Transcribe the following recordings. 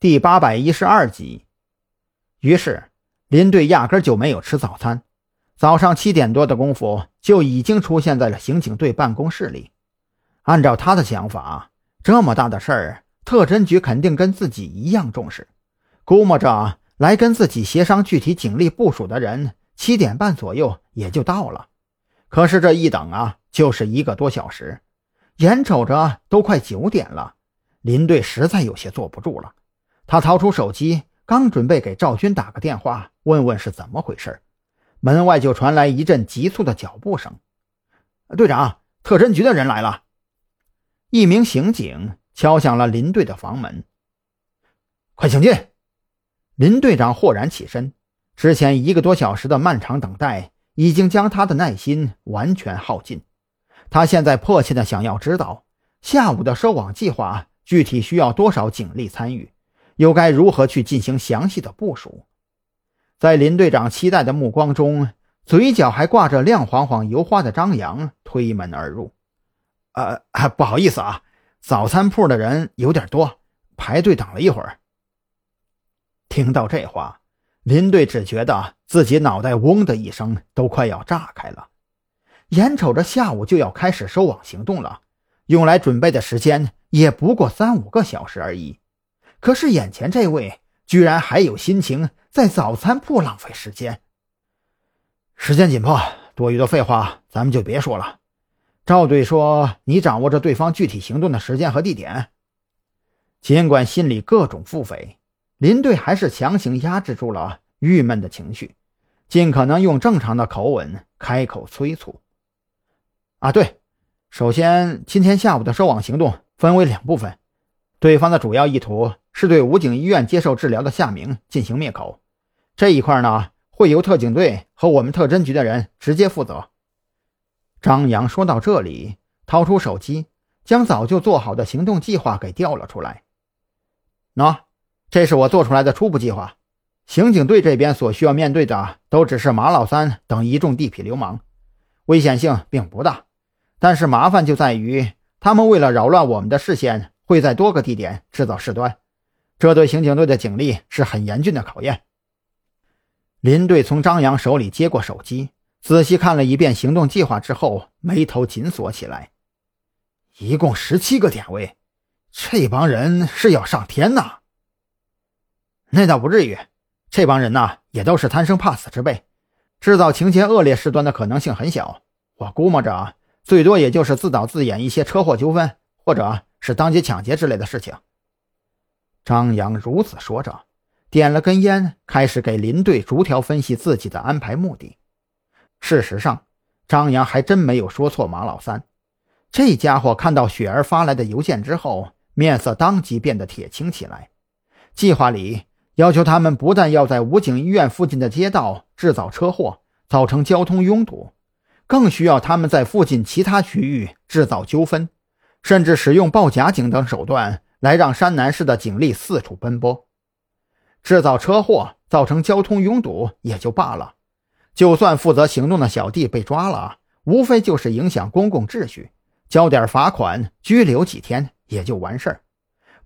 第八百一十二集。于是林队压根就没有吃早餐，早上七点多的功夫就已经出现在了刑警队办公室里。按照他的想法，这么大的事儿，特侦局肯定跟自己一样重视，估摸着来跟自己协商具体警力部署的人，七点半左右也就到了。可是这一等啊，就是一个多小时，眼瞅着都快九点了，林队实在有些坐不住了。他掏出手机，刚准备给赵军打个电话，问问是怎么回事，门外就传来一阵急促的脚步声。队长，特侦局的人来了。一名刑警敲响了林队的房门。快请进。林队长豁然起身。之前一个多小时的漫长等待，已经将他的耐心完全耗尽。他现在迫切的想要知道，下午的收网计划具体需要多少警力参与。又该如何去进行详细的部署？在林队长期待的目光中，嘴角还挂着亮晃晃油花的张扬推门而入。呃，不好意思啊，早餐铺的人有点多，排队等了一会儿。听到这话，林队只觉得自己脑袋嗡的一声，都快要炸开了。眼瞅着下午就要开始收网行动了，用来准备的时间也不过三五个小时而已。可是眼前这位居然还有心情在早餐铺浪费时间。时间紧迫，多余的废话咱们就别说了。赵队说：“你掌握着对方具体行动的时间和地点。”尽管心里各种腹诽，林队还是强行压制住了郁闷的情绪，尽可能用正常的口吻开口催促：“啊，对，首先今天下午的收网行动分为两部分，对方的主要意图。”是对武警医院接受治疗的夏明进行灭口，这一块呢会由特警队和我们特侦局的人直接负责。张扬说到这里，掏出手机，将早就做好的行动计划给调了出来。喏，这是我做出来的初步计划。刑警队这边所需要面对的都只是马老三等一众地痞流氓，危险性并不大，但是麻烦就在于他们为了扰乱我们的视线，会在多个地点制造事端。这对刑警队的警力是很严峻的考验。林队从张扬手里接过手机，仔细看了一遍行动计划之后，眉头紧锁起来。一共十七个点位，这帮人是要上天呐？那倒不至于，这帮人呐也都是贪生怕死之辈，制造情节恶劣事端的可能性很小。我估摸着，最多也就是自导自演一些车祸纠纷，或者是当街抢劫之类的事情。张扬如此说着，点了根烟，开始给林队逐条分析自己的安排目的。事实上，张扬还真没有说错。马老三这家伙看到雪儿发来的邮件之后，面色当即变得铁青起来。计划里要求他们不但要在武警医院附近的街道制造车祸，造成交通拥堵，更需要他们在附近其他区域制造纠纷，甚至使用报假警等手段。来让山南市的警力四处奔波，制造车祸，造成交通拥堵也就罢了。就算负责行动的小弟被抓了，无非就是影响公共秩序，交点罚款，拘留几天也就完事儿，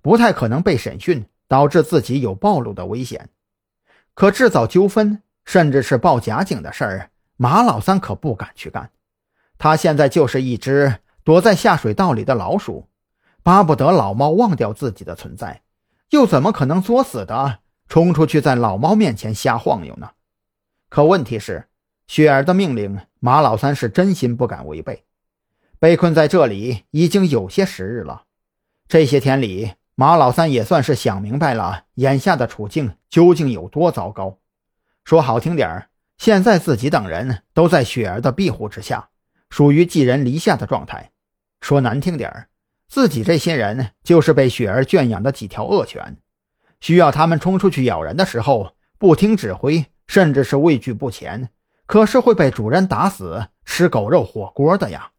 不太可能被审讯，导致自己有暴露的危险。可制造纠纷，甚至是报假警的事儿，马老三可不敢去干。他现在就是一只躲在下水道里的老鼠。巴不得老猫忘掉自己的存在，又怎么可能作死的冲出去在老猫面前瞎晃悠呢？可问题是，雪儿的命令，马老三是真心不敢违背。被困在这里已经有些时日了，这些天里，马老三也算是想明白了眼下的处境究竟有多糟糕。说好听点儿，现在自己等人都在雪儿的庇护之下，属于寄人篱下的状态；说难听点儿，自己这些人就是被雪儿圈养的几条恶犬，需要他们冲出去咬人的时候不听指挥，甚至是畏惧不前，可是会被主人打死吃狗肉火锅的呀。